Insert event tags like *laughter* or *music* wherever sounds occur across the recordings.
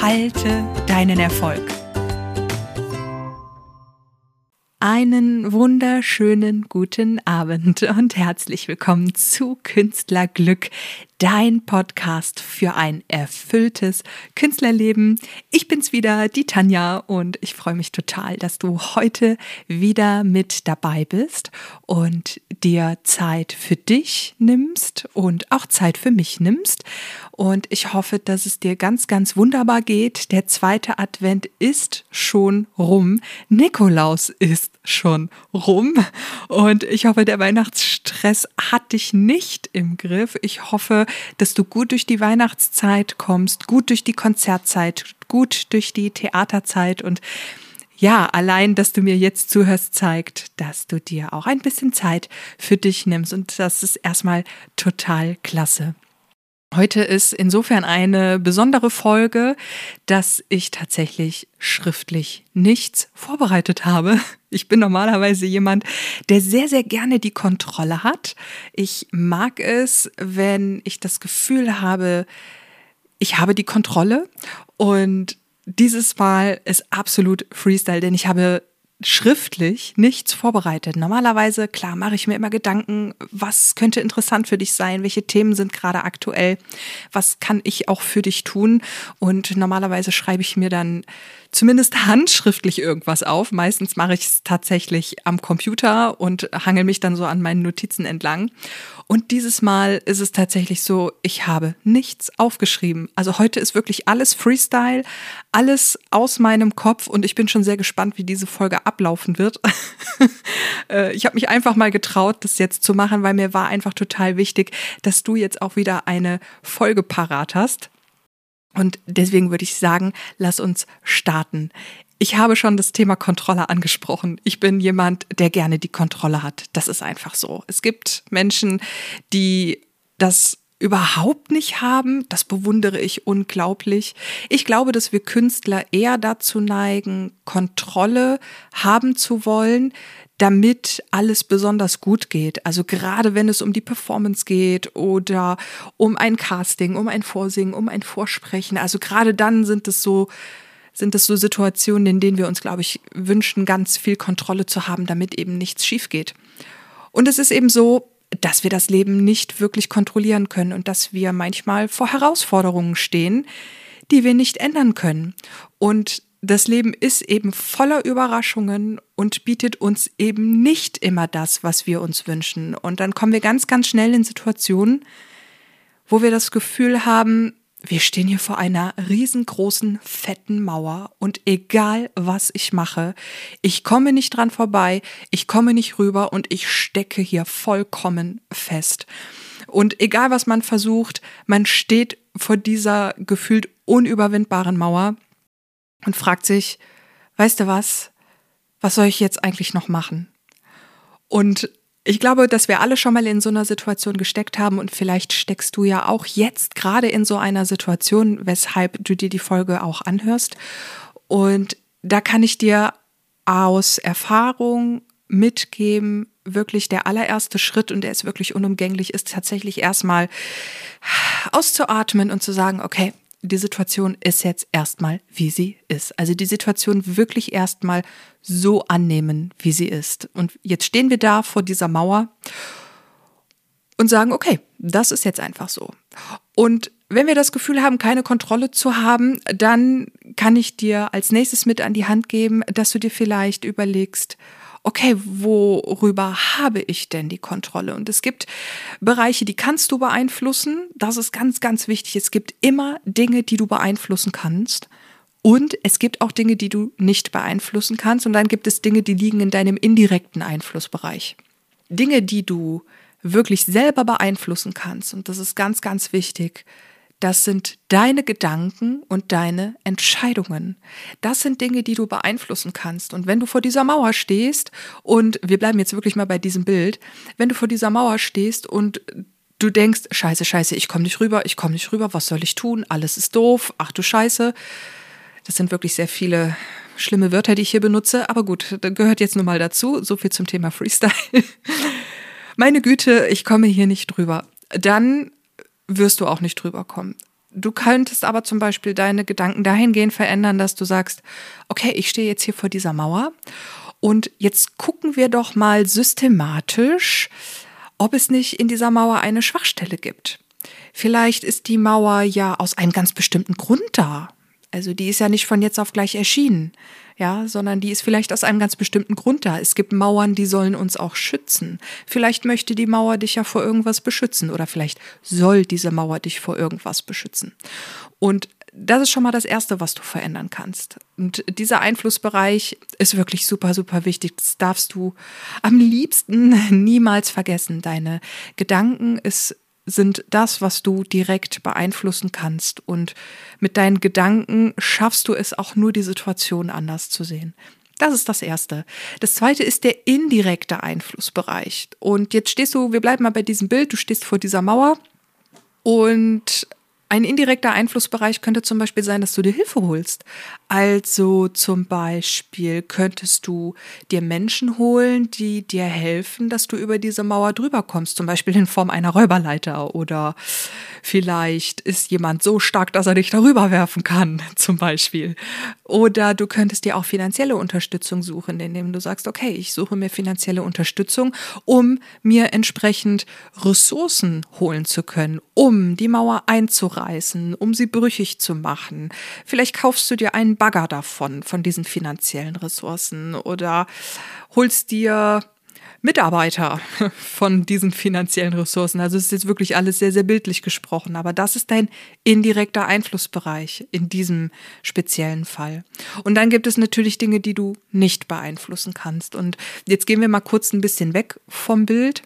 entfalte deinen Erfolg. Einen wunderschönen guten Abend und herzlich willkommen zu Künstlerglück, dein Podcast für ein erfülltes Künstlerleben. Ich bin's wieder, die Tanja, und ich freue mich total, dass du heute wieder mit dabei bist und dir Zeit für dich nimmst und auch Zeit für mich nimmst. Und ich hoffe, dass es dir ganz, ganz wunderbar geht. Der zweite Advent ist schon rum. Nikolaus ist schon rum. Und ich hoffe, der Weihnachtsstress hat dich nicht im Griff. Ich hoffe, dass du gut durch die Weihnachtszeit kommst, gut durch die Konzertzeit, gut durch die Theaterzeit und ja, allein, dass du mir jetzt zuhörst, zeigt, dass du dir auch ein bisschen Zeit für dich nimmst. Und das ist erstmal total klasse. Heute ist insofern eine besondere Folge, dass ich tatsächlich schriftlich nichts vorbereitet habe. Ich bin normalerweise jemand, der sehr, sehr gerne die Kontrolle hat. Ich mag es, wenn ich das Gefühl habe, ich habe die Kontrolle und dieses Mal ist absolut Freestyle, denn ich habe schriftlich nichts vorbereitet. Normalerweise, klar, mache ich mir immer Gedanken, was könnte interessant für dich sein, welche Themen sind gerade aktuell, was kann ich auch für dich tun. Und normalerweise schreibe ich mir dann zumindest handschriftlich irgendwas auf. Meistens mache ich es tatsächlich am Computer und hangel mich dann so an meinen Notizen entlang. Und dieses Mal ist es tatsächlich so, ich habe nichts aufgeschrieben. Also heute ist wirklich alles Freestyle, alles aus meinem Kopf und ich bin schon sehr gespannt, wie diese Folge ablaufen wird. *laughs* Äh, ich habe mich einfach mal getraut, das jetzt zu machen, weil mir war einfach total wichtig, dass du jetzt auch wieder eine Folge parat hast. Und deswegen würde ich sagen, lass uns starten. Ich habe schon das Thema Kontrolle angesprochen. Ich bin jemand, der gerne die Kontrolle hat. Das ist einfach so. Es gibt Menschen, die das überhaupt nicht haben. Das bewundere ich unglaublich. Ich glaube, dass wir Künstler eher dazu neigen, Kontrolle haben zu wollen, damit alles besonders gut geht. Also gerade wenn es um die Performance geht oder um ein Casting, um ein Vorsingen, um ein Vorsprechen. Also gerade dann sind es so, sind es so Situationen, in denen wir uns, glaube ich, wünschen, ganz viel Kontrolle zu haben, damit eben nichts schief geht. Und es ist eben so, dass wir das Leben nicht wirklich kontrollieren können und dass wir manchmal vor Herausforderungen stehen, die wir nicht ändern können. Und das Leben ist eben voller Überraschungen und bietet uns eben nicht immer das, was wir uns wünschen. Und dann kommen wir ganz, ganz schnell in Situationen, wo wir das Gefühl haben, wir stehen hier vor einer riesengroßen, fetten Mauer und egal was ich mache, ich komme nicht dran vorbei, ich komme nicht rüber und ich stecke hier vollkommen fest. Und egal was man versucht, man steht vor dieser gefühlt unüberwindbaren Mauer und fragt sich, weißt du was, was soll ich jetzt eigentlich noch machen? Und ich glaube, dass wir alle schon mal in so einer Situation gesteckt haben und vielleicht steckst du ja auch jetzt gerade in so einer Situation, weshalb du dir die Folge auch anhörst. Und da kann ich dir aus Erfahrung mitgeben, wirklich der allererste Schritt und der ist wirklich unumgänglich, ist tatsächlich erstmal auszuatmen und zu sagen, okay, die Situation ist jetzt erstmal, wie sie ist. Also die Situation wirklich erstmal so annehmen, wie sie ist. Und jetzt stehen wir da vor dieser Mauer und sagen, okay, das ist jetzt einfach so. Und wenn wir das Gefühl haben, keine Kontrolle zu haben, dann kann ich dir als nächstes mit an die Hand geben, dass du dir vielleicht überlegst, okay, worüber habe ich denn die Kontrolle? Und es gibt Bereiche, die kannst du beeinflussen. Das ist ganz, ganz wichtig. Es gibt immer Dinge, die du beeinflussen kannst. Und es gibt auch Dinge, die du nicht beeinflussen kannst. Und dann gibt es Dinge, die liegen in deinem indirekten Einflussbereich. Dinge, die du wirklich selber beeinflussen kannst. Und das ist ganz, ganz wichtig. Das sind deine Gedanken und deine Entscheidungen. Das sind Dinge, die du beeinflussen kannst. Und wenn du vor dieser Mauer stehst, und wir bleiben jetzt wirklich mal bei diesem Bild, wenn du vor dieser Mauer stehst und du denkst, scheiße, scheiße, ich komme nicht rüber, ich komme nicht rüber, was soll ich tun? Alles ist doof, ach du Scheiße. Das sind wirklich sehr viele schlimme Wörter, die ich hier benutze, aber gut, das gehört jetzt nun mal dazu. So viel zum Thema Freestyle. *laughs* Meine Güte, ich komme hier nicht drüber. Dann wirst du auch nicht drüber kommen. Du könntest aber zum Beispiel deine Gedanken dahingehend verändern, dass du sagst, okay, ich stehe jetzt hier vor dieser Mauer und jetzt gucken wir doch mal systematisch, ob es nicht in dieser Mauer eine Schwachstelle gibt. Vielleicht ist die Mauer ja aus einem ganz bestimmten Grund da. Also die ist ja nicht von jetzt auf gleich erschienen ja, sondern die ist vielleicht aus einem ganz bestimmten Grund da. Es gibt Mauern, die sollen uns auch schützen. Vielleicht möchte die Mauer dich ja vor irgendwas beschützen oder vielleicht soll diese Mauer dich vor irgendwas beschützen. Und das ist schon mal das Erste, was du verändern kannst. Und dieser Einflussbereich ist wirklich super, super wichtig. Das darfst du am liebsten *laughs* niemals vergessen. Deine Gedanken ist sind das, was du direkt beeinflussen kannst. Und mit deinen Gedanken schaffst du es auch nur, die Situation anders zu sehen. Das ist das Erste. Das Zweite ist der indirekte Einflussbereich. Und jetzt stehst du, wir bleiben mal bei diesem Bild, du stehst vor dieser Mauer und ein indirekter Einflussbereich könnte zum Beispiel sein, dass du dir Hilfe holst. Also zum Beispiel könntest du dir Menschen holen, die dir helfen, dass du über diese Mauer drüber kommst, zum Beispiel in Form einer Räuberleiter oder vielleicht ist jemand so stark, dass er dich darüber werfen kann, *laughs* zum Beispiel. Oder du könntest dir auch finanzielle Unterstützung suchen, indem du sagst, okay, ich suche mir finanzielle Unterstützung, um mir entsprechend Ressourcen holen zu können, um die Mauer einzureißen, um sie brüchig zu machen. Vielleicht kaufst du dir einen Bagger davon, von diesen finanziellen Ressourcen oder holst dir Mitarbeiter *laughs* von diesen finanziellen Ressourcen. Also es ist jetzt wirklich alles sehr, sehr bildlich gesprochen, aber das ist dein indirekter Einflussbereich in diesem speziellen Fall. Und dann gibt es natürlich Dinge, die du nicht beeinflussen kannst. Und jetzt gehen wir mal kurz ein bisschen weg vom Bild.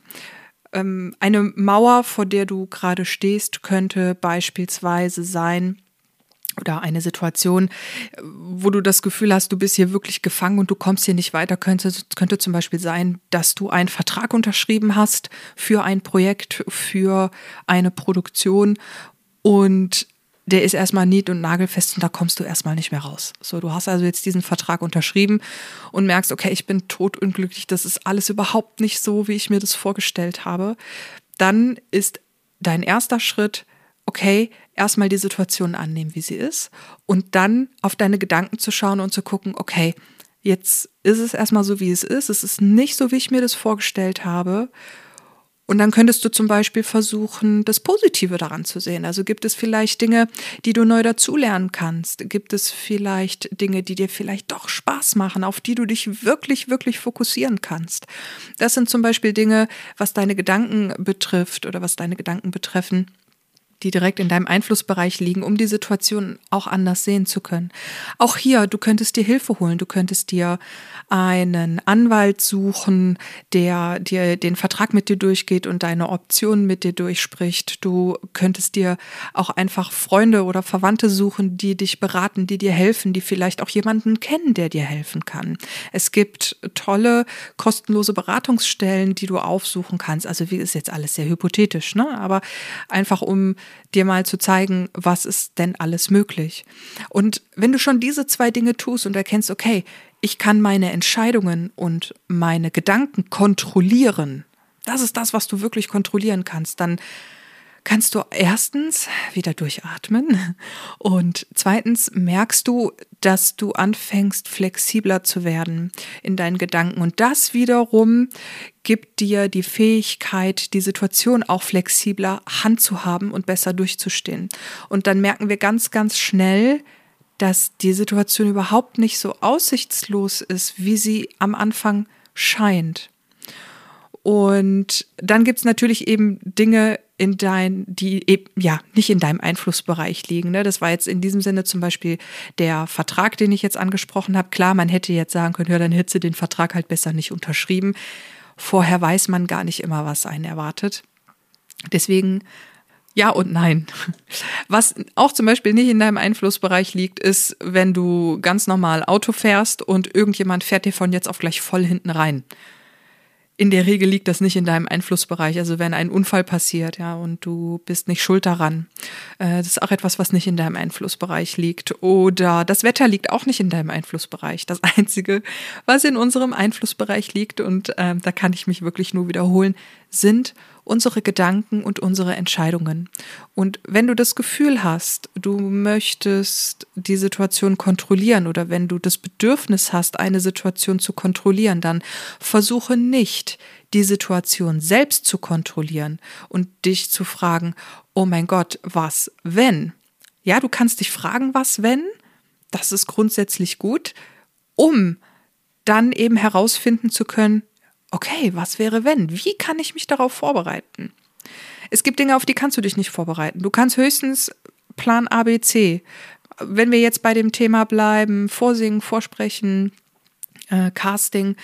Ähm, eine Mauer, vor der du gerade stehst, könnte beispielsweise sein, oder eine Situation, wo du das Gefühl hast, du bist hier wirklich gefangen und du kommst hier nicht weiter, könnte, könnte zum Beispiel sein, dass du einen Vertrag unterschrieben hast für ein Projekt, für eine Produktion und der ist erstmal nied- und nagelfest und da kommst du erstmal nicht mehr raus. So, du hast also jetzt diesen Vertrag unterschrieben und merkst, okay, ich bin totunglücklich, das ist alles überhaupt nicht so, wie ich mir das vorgestellt habe. Dann ist dein erster Schritt, okay, erstmal die Situation annehmen, wie sie ist und dann auf deine Gedanken zu schauen und zu gucken, okay, jetzt ist es erstmal so, wie es ist. Es ist nicht so, wie ich mir das vorgestellt habe. Und dann könntest du zum Beispiel versuchen, das Positive daran zu sehen. Also gibt es vielleicht Dinge, die du neu dazulernen kannst? Gibt es vielleicht Dinge, die dir vielleicht doch Spaß machen, auf die du dich wirklich, wirklich fokussieren kannst? Das sind zum Beispiel Dinge, was deine Gedanken betrifft oder was deine Gedanken betreffen die direkt in deinem Einflussbereich liegen, um die Situation auch anders sehen zu können. Auch hier, du könntest dir Hilfe holen, du könntest dir einen Anwalt suchen, der dir den Vertrag mit dir durchgeht und deine Optionen mit dir durchspricht. Du könntest dir auch einfach Freunde oder Verwandte suchen, die dich beraten, die dir helfen, die vielleicht auch jemanden kennen, der dir helfen kann. Es gibt tolle kostenlose Beratungsstellen, die du aufsuchen kannst. Also wie ist jetzt alles sehr hypothetisch, ne? Aber einfach um dir mal zu zeigen, was ist denn alles möglich. Und wenn du schon diese zwei Dinge tust und erkennst, okay, ich kann meine Entscheidungen und meine Gedanken kontrollieren, das ist das, was du wirklich kontrollieren kannst, dann kannst du erstens wieder durchatmen und zweitens merkst du, dass du anfängst flexibler zu werden in deinen Gedanken und das wiederum gibt dir die Fähigkeit, die Situation auch flexibler handzuhaben und besser durchzustehen. Und dann merken wir ganz, ganz schnell, dass die Situation überhaupt nicht so aussichtslos ist, wie sie am Anfang scheint. Und dann gibt es natürlich eben Dinge in dein, die eben, ja, nicht in deinem Einflussbereich liegen. Ne? Das war jetzt in diesem Sinne zum Beispiel der Vertrag, den ich jetzt angesprochen habe. Klar, man hätte jetzt sagen können, ja, dann hätte den Vertrag halt besser nicht unterschrieben. Vorher weiß man gar nicht immer, was einen erwartet. Deswegen Ja und nein. *laughs* Was auch zum Beispiel nicht in deinem Einflussbereich liegt, ist, wenn du ganz normal Auto fährst und irgendjemand fährt dir von jetzt auf gleich voll hinten rein in der Regel liegt das nicht in deinem Einflussbereich. Also wenn ein Unfall passiert, ja, und du bist nicht schuld daran, äh, das ist auch etwas, was nicht in deinem Einflussbereich liegt. Oder das Wetter liegt auch nicht in deinem Einflussbereich. Das *laughs* Einzige, was in unserem Einflussbereich liegt, und äh, da kann ich mich wirklich nur wiederholen, sind unsere Gedanken und unsere Entscheidungen. Und wenn du das Gefühl hast, du möchtest die Situation kontrollieren oder wenn du das Bedürfnis hast, eine Situation zu kontrollieren, dann versuche nicht, die Situation selbst zu kontrollieren und dich zu fragen, oh mein Gott, was wenn? Ja, du kannst dich fragen, was wenn? Das ist grundsätzlich gut, um dann eben herausfinden zu können, okay, was wäre wenn? Wie kann ich mich darauf vorbereiten? Es gibt Dinge, auf die kannst du dich nicht vorbereiten. Du kannst höchstens Plan A, B, C. Wenn wir jetzt bei dem Thema bleiben, Vorsingen, Vorsprechen, äh, Casting,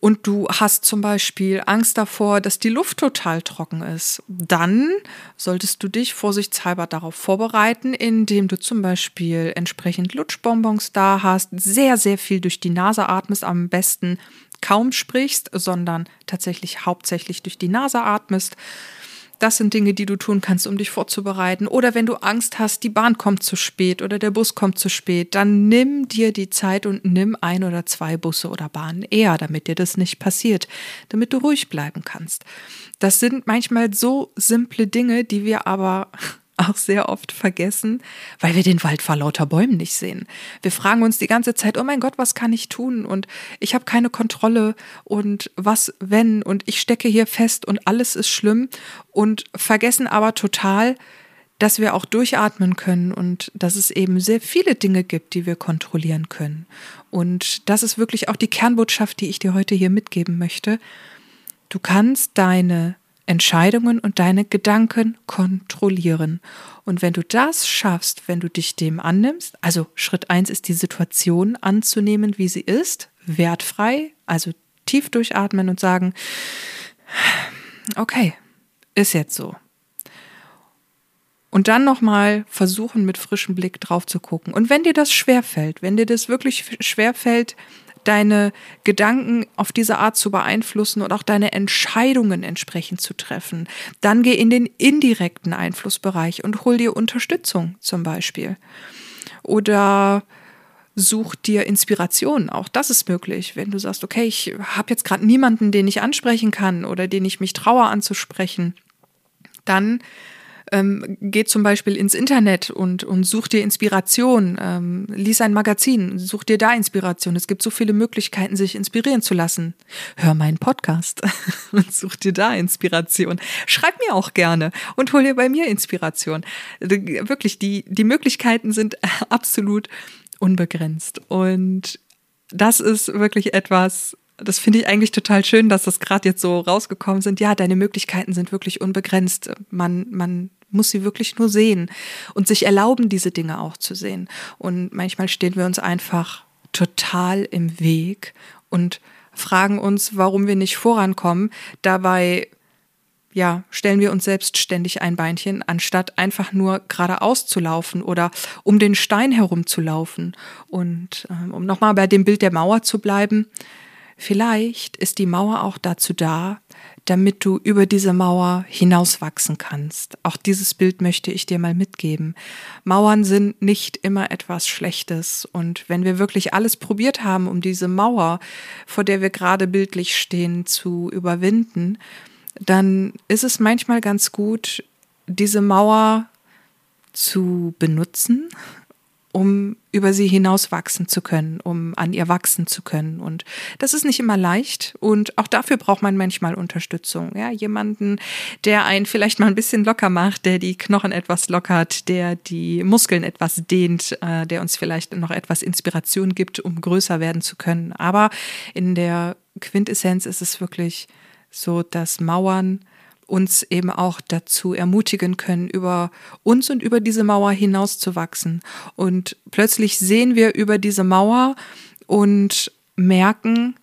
und du hast zum Beispiel Angst davor, dass die Luft total trocken ist, dann solltest du dich vorsichtshalber darauf vorbereiten, indem du zum Beispiel entsprechend Lutschbonbons da hast, sehr, sehr viel durch die Nase atmest, am besten kaum sprichst, sondern tatsächlich hauptsächlich durch die Nase atmest. Das sind Dinge, die du tun kannst, um dich vorzubereiten. Oder wenn du Angst hast, die Bahn kommt zu spät oder der Bus kommt zu spät, dann nimm dir die Zeit und nimm ein oder zwei Busse oder Bahnen eher, damit dir das nicht passiert, damit du ruhig bleiben kannst. Das sind manchmal so simple Dinge, die wir aber auch sehr oft vergessen, weil wir den Wald vor lauter Bäumen nicht sehen. Wir fragen uns die ganze Zeit, oh mein Gott, was kann ich tun? Und ich habe keine Kontrolle und was wenn? Und ich stecke hier fest und alles ist schlimm und vergessen aber total, dass wir auch durchatmen können und dass es eben sehr viele Dinge gibt, die wir kontrollieren können. Und das ist wirklich auch die Kernbotschaft, die ich dir heute hier mitgeben möchte. Du kannst deine Entscheidungen und deine Gedanken kontrollieren. Und wenn du das schaffst, wenn du dich dem annimmst, also Schritt eins ist die Situation anzunehmen, wie sie ist, wertfrei, also tief durchatmen und sagen, okay, ist jetzt so. Und dann nochmal versuchen, mit frischem Blick drauf zu gucken. Und wenn dir das schwerfällt, wenn dir das wirklich schwerfällt, deine Gedanken auf diese Art zu beeinflussen und auch deine Entscheidungen entsprechend zu treffen. Dann geh in den indirekten Einflussbereich und hol dir Unterstützung zum Beispiel. Oder such dir Inspiration. Auch das ist möglich, wenn du sagst, okay, ich habe jetzt gerade niemanden, den ich ansprechen kann oder den ich mich traue anzusprechen. Dann ähm, geh zum Beispiel ins Internet und, und such dir Inspiration, ähm, lies ein Magazin, such dir da Inspiration. Es gibt so viele Möglichkeiten, sich inspirieren zu lassen. Hör meinen Podcast *laughs* und such dir da Inspiration. Schreib mir auch gerne und hol dir bei mir Inspiration. Wirklich, die, die Möglichkeiten sind *laughs* absolut unbegrenzt. Und das ist wirklich etwas, das finde ich eigentlich total schön, dass das gerade jetzt so rausgekommen sind. Ja, deine Möglichkeiten sind wirklich unbegrenzt. Man, man muss sie wirklich nur sehen und sich erlauben, diese Dinge auch zu sehen. Und manchmal stehen wir uns einfach total im Weg und fragen uns, warum wir nicht vorankommen. Dabei ja, stellen wir uns selbst ständig ein Beinchen, anstatt einfach nur geradeaus zu laufen oder um den Stein herumzulaufen. Und ähm, um nochmal bei dem Bild der Mauer zu bleiben, vielleicht ist die Mauer auch dazu da, damit du über diese Mauer hinauswachsen kannst. Auch dieses Bild möchte ich dir mal mitgeben. Mauern sind nicht immer etwas Schlechtes. Und wenn wir wirklich alles probiert haben, um diese Mauer, vor der wir gerade bildlich stehen, zu überwinden, dann ist es manchmal ganz gut, diese Mauer zu benutzen um über sie hinaus wachsen zu können, um an ihr wachsen zu können. Und das ist nicht immer leicht. Und auch dafür braucht man manchmal Unterstützung. Ja, jemanden, der einen vielleicht mal ein bisschen locker macht, der die Knochen etwas lockert, der die Muskeln etwas dehnt, äh, der uns vielleicht noch etwas Inspiration gibt, um größer werden zu können. Aber in der Quintessenz ist es wirklich so, dass Mauern uns eben auch dazu ermutigen können, über uns und über diese Mauer hinauszuwachsen. Und plötzlich sehen wir über diese Mauer und merken,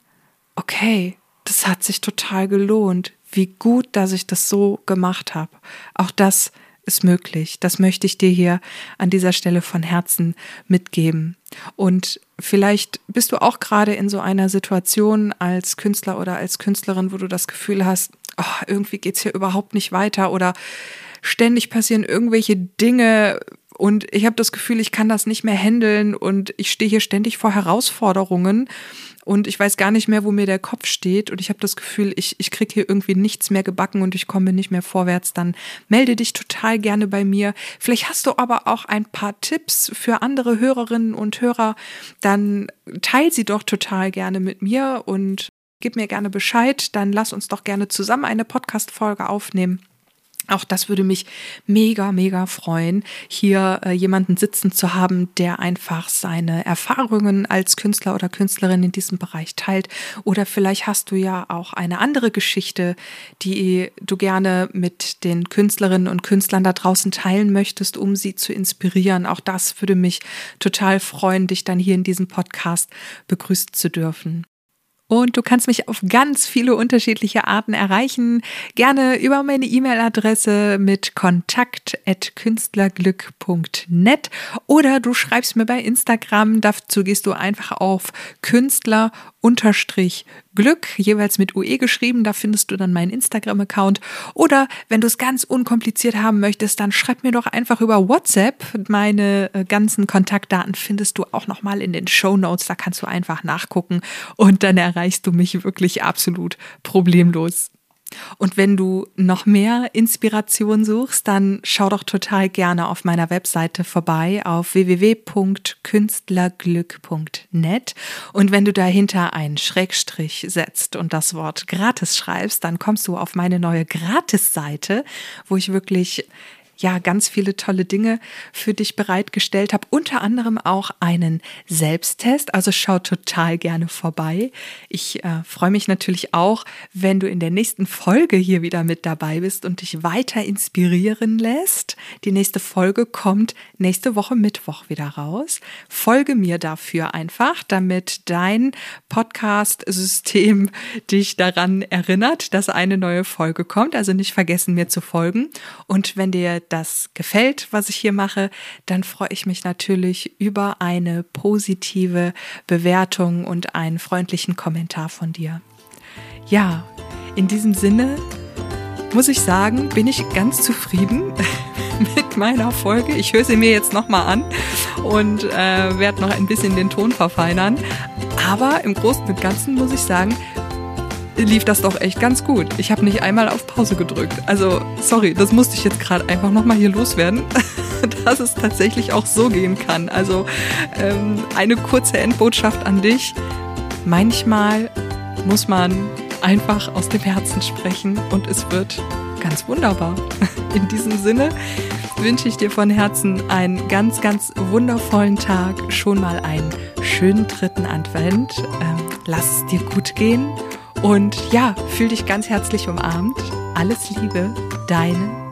okay, das hat sich total gelohnt. Wie gut, dass ich das so gemacht habe. Auch das ist möglich. Das möchte ich dir hier an dieser Stelle von Herzen mitgeben. Und vielleicht bist du auch gerade in so einer Situation als Künstler oder als Künstlerin, wo du das Gefühl hast, oh, irgendwie geht's hier überhaupt nicht weiter oder ständig passieren irgendwelche Dinge, und ich habe das Gefühl, ich kann das nicht mehr handeln und ich stehe hier ständig vor Herausforderungen und ich weiß gar nicht mehr, wo mir der Kopf steht und ich habe das Gefühl, ich, ich kriege hier irgendwie nichts mehr gebacken und ich komme nicht mehr vorwärts, dann melde dich total gerne bei mir. Vielleicht hast du aber auch ein paar Tipps für andere Hörerinnen und Hörer, dann teil sie doch total gerne mit mir und gib mir gerne Bescheid, dann lass uns doch gerne zusammen eine Podcast-Folge aufnehmen. Auch das würde mich mega, mega freuen, hier äh, jemanden sitzen zu haben, der einfach seine Erfahrungen als Künstler oder Künstlerin in diesem Bereich teilt. Oder vielleicht hast du ja auch eine andere Geschichte, die du gerne mit den Künstlerinnen und Künstlern da draußen teilen möchtest, um sie zu inspirieren. Auch das würde mich total freuen, dich dann hier in diesem Podcast begrüßen zu dürfen. Und du kannst mich auf ganz viele unterschiedliche Arten erreichen. Gerne über meine E-Mail-Adresse mit kontakt.künstlerglück.net oder du schreibst mir bei Instagram. Dazu gehst du einfach auf Künstler unterstrich Glück, jeweils mit UE geschrieben. Da findest du dann meinen Instagram-Account. Oder wenn du es ganz unkompliziert haben möchtest, dann schreib mir doch einfach über WhatsApp. Meine äh, ganzen Kontaktdaten findest du auch nochmal in den Show Notes. Da kannst du einfach nachgucken und dann erreichst du mich wirklich absolut problemlos. Und wenn du noch mehr Inspiration suchst, dann schau doch total gerne auf meiner Webseite vorbei auf www.künstlerglück.net. Und wenn du dahinter einen Schrägstrich setzt und das Wort gratis schreibst, dann kommst du auf meine neue Gratis-Seite, wo ich wirklich ja ganz viele tolle Dinge für dich bereitgestellt habe, unter anderem auch einen Selbsttest. Also schau total gerne vorbei. Ich äh, freue mich natürlich auch, wenn du in der nächsten Folge hier wieder mit dabei bist und dich weiter inspirieren lässt. Die nächste Folge kommt nächste Woche Mittwoch wieder raus. Folge mir dafür einfach, damit dein Podcast-System *laughs* dich daran erinnert, dass eine neue Folge kommt. Also nicht vergessen, mir zu folgen. Und wenn dir das gefällt, was ich hier mache, dann freue ich mich natürlich über eine positive Bewertung und einen freundlichen Kommentar von dir. Ja, in diesem Sinne muss ich sagen, bin ich ganz zufrieden *laughs* mit meiner Folge. Ich höre sie mir jetzt nochmal an und äh, werde noch ein bisschen den Ton verfeinern. Aber im Großen und Ganzen muss ich sagen, lief das doch echt ganz gut. Ich habe nicht einmal auf Pause gedrückt. Also, sorry, das musste ich jetzt gerade einfach nochmal hier loswerden, *laughs* dass es tatsächlich auch so gehen kann. Also, ähm, eine kurze Endbotschaft an dich. Manchmal muss man einfach aus dem Herzen sprechen und es wird ganz wunderbar. *laughs* In diesem Sinne wünsche ich dir von Herzen einen ganz, ganz wundervollen Tag, schon mal einen schönen dritten Advent. Ähm, lass es dir gut gehen und ja, fühl dich ganz herzlich umarmt. Alles Liebe, deine